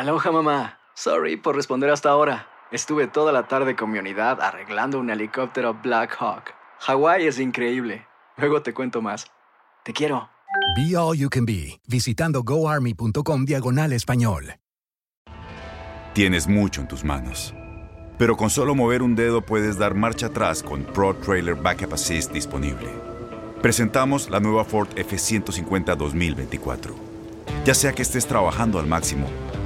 Aloha mamá. Sorry por responder hasta ahora. Estuve toda la tarde con mi unidad arreglando un helicóptero Black Hawk. Hawái es increíble. Luego te cuento más. Te quiero. Be All You Can Be, visitando goarmy.com diagonal español. Tienes mucho en tus manos. Pero con solo mover un dedo puedes dar marcha atrás con Pro Trailer Backup Assist disponible. Presentamos la nueva Ford F150 2024. Ya sea que estés trabajando al máximo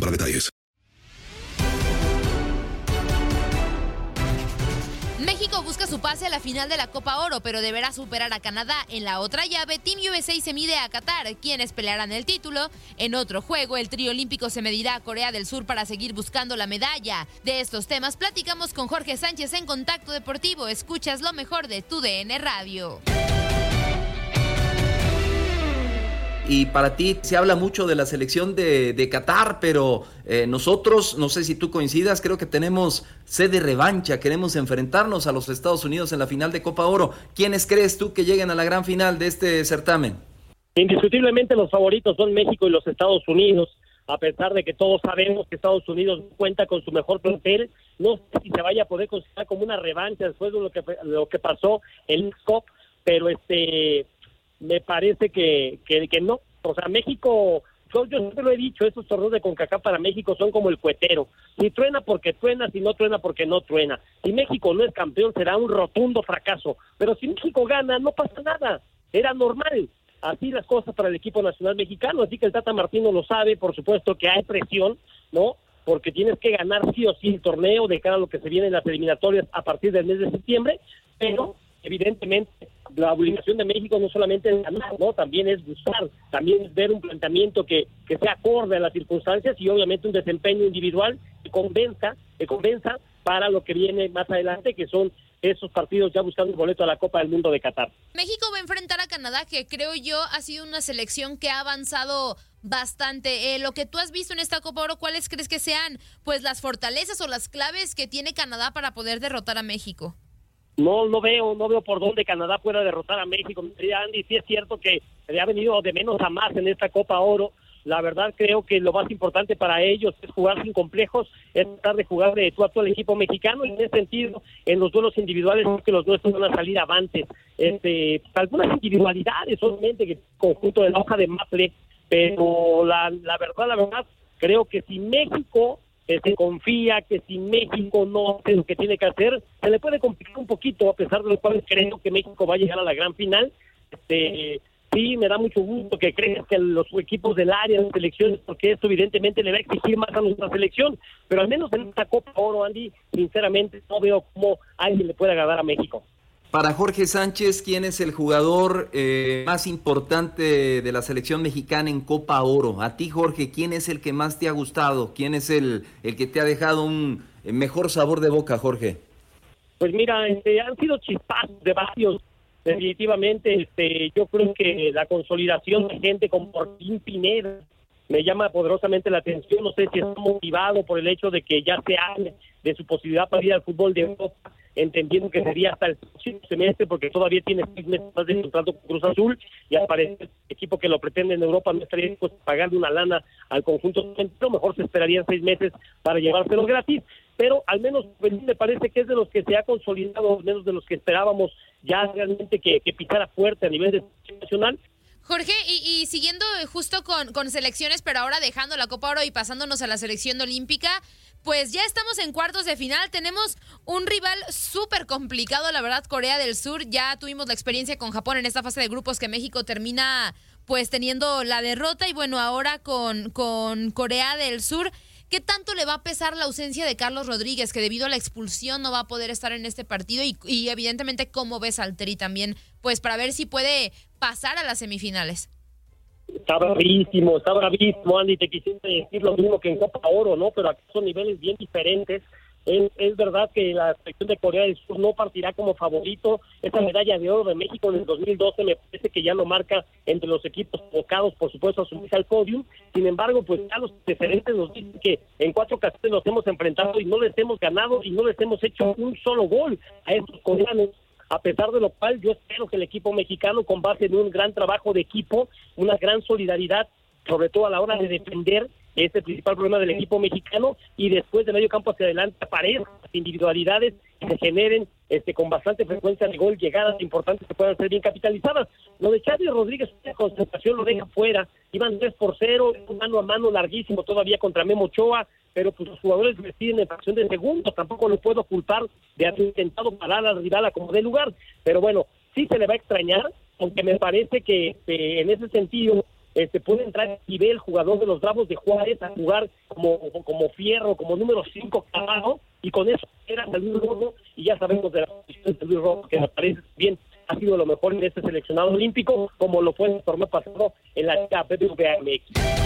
para detalles. México busca su pase a la final de la Copa Oro, pero deberá superar a Canadá. En la otra llave, Team USA se mide a Qatar, quienes pelearán el título. En otro juego, el trío olímpico se medirá a Corea del Sur para seguir buscando la medalla. De estos temas platicamos con Jorge Sánchez en Contacto Deportivo. Escuchas lo mejor de tu DN Radio. Y para ti se habla mucho de la selección de, de Qatar, pero eh, nosotros, no sé si tú coincidas, creo que tenemos sede revancha, queremos enfrentarnos a los Estados Unidos en la final de Copa Oro. ¿Quiénes crees tú que lleguen a la gran final de este certamen? Indiscutiblemente los favoritos son México y los Estados Unidos, a pesar de que todos sabemos que Estados Unidos cuenta con su mejor plantel, no sé si se vaya a poder considerar como una revancha después de lo que lo que pasó en Cup, pero este me parece que, que, no. O sea, México, yo, yo siempre lo he dicho, esos torneos de CONCACAF para México son como el cuetero. Si truena porque truena, si no truena porque no truena. Si México no es campeón será un rotundo fracaso. Pero si México gana, no pasa nada. Era normal. Así las cosas para el equipo nacional mexicano. Así que el Tata Martino lo sabe, por supuesto que hay presión, ¿no? Porque tienes que ganar sí o sí el torneo de cara a lo que se viene en las eliminatorias a partir del mes de septiembre, pero evidentemente la obligación de México no solamente es ganar, ¿no? También es buscar, también es ver un planteamiento que, que sea acorde a las circunstancias y obviamente un desempeño individual que convenza, que convenza para lo que viene más adelante, que son esos partidos ya buscando el boleto a la Copa del Mundo de Qatar. México va a enfrentar a Canadá, que creo yo ha sido una selección que ha avanzado bastante. Eh, lo que tú has visto en esta Copa Oro, ¿cuáles crees que sean pues las fortalezas o las claves que tiene Canadá para poder derrotar a México? No no veo no veo por dónde Canadá pueda derrotar a México. Andy, sí es cierto que le ha venido de menos a más en esta Copa Oro. La verdad creo que lo más importante para ellos es jugar sin complejos, es tratar de jugar de tú a tú al equipo mexicano y en ese sentido, en los duelos individuales creo que los nuestros van a salir avantes. Este, algunas individualidades, obviamente, que conjunto de la hoja de Maple, pero la, la verdad, la verdad, creo que si México eh, se confía que si México no hace lo que tiene que hacer, se le puede complicar un poquito, a pesar de lo cual creo que México va a llegar a la gran final. Este, sí, me da mucho gusto que creas que los equipos del área de selecciones, porque esto evidentemente le va a exigir más a nuestra selección, pero al menos en esta Copa Oro, Andy, sinceramente no veo cómo alguien le pueda ganar a México. Para Jorge Sánchez, ¿quién es el jugador eh, más importante de la selección mexicana en Copa Oro? A ti, Jorge, ¿quién es el que más te ha gustado? ¿Quién es el, el que te ha dejado un eh, mejor sabor de boca, Jorge? Pues mira, este, han sido chispazos de varios. Definitivamente, este, yo creo que la consolidación de gente como Martín Pineda me llama poderosamente la atención. No sé si está motivado por el hecho de que ya se hable de su posibilidad para ir al fútbol de Europa entendiendo que sería hasta el próximo semestre, porque todavía tiene seis meses más de contrato con Cruz Azul, y al parecer el equipo que lo pretende en Europa no estaría dispuesto a pagarle una lana al conjunto, pero mejor se esperarían seis meses para llevárselo gratis, pero al menos me parece que es de los que se ha consolidado, menos de los que esperábamos ya realmente que, que pisara fuerte a nivel de nacional, Jorge, y, siguiendo justo con, con, selecciones, pero ahora dejando la Copa Oro y pasándonos a la selección olímpica, pues ya estamos en cuartos de final. Tenemos un rival súper complicado, la verdad, Corea del Sur. Ya tuvimos la experiencia con Japón en esta fase de grupos que México termina pues teniendo la derrota y bueno, ahora con, con Corea del Sur. ¿Qué tanto le va a pesar la ausencia de Carlos Rodríguez, que debido a la expulsión no va a poder estar en este partido? Y, y evidentemente, ¿cómo ves al Tri también? Pues para ver si puede pasar a las semifinales. Está bravísimo, está bravísimo, Andy. Te quisiera decir lo mismo que en Copa Oro, ¿no? Pero aquí son niveles bien diferentes. Es, verdad que la selección de Corea del Sur no partirá como favorito. Esa medalla de oro de México en el 2012 me parece que ya lo marca entre los equipos tocados, por supuesto, a subirse al podium. Sin embargo, pues ya los diferentes nos dicen que en cuatro ocasiones nos hemos enfrentado y no les hemos ganado y no les hemos hecho un solo gol a estos coreanos a pesar de lo cual yo espero que el equipo mexicano con base en un gran trabajo de equipo, una gran solidaridad, sobre todo a la hora de defender este principal problema del equipo mexicano y después de medio campo hacia adelante aparezcan individualidades que se generen este con bastante frecuencia de gol, llegadas importantes que puedan ser bien capitalizadas. Lo de Chávez Rodríguez, una concentración lo deja fuera, iban 3 por 0, un mano a mano larguísimo todavía contra Memo Ochoa, pero pues los jugadores deciden en fracción de segundos, tampoco lo puedo culpar de haber intentado parar al rival a como de lugar, pero bueno, sí se le va a extrañar, aunque me parece que este, en ese sentido este, puede entrar y el jugador de los Bravos de Juárez a jugar como, como fierro, como número 5 clavado, y con eso era Luis Rojo, y ya sabemos de la posición de Luis Rojo, que me parece bien ha sido lo mejor en este seleccionado olímpico, como lo fue en el torneo pasado en la Liga BBVA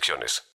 restricciones.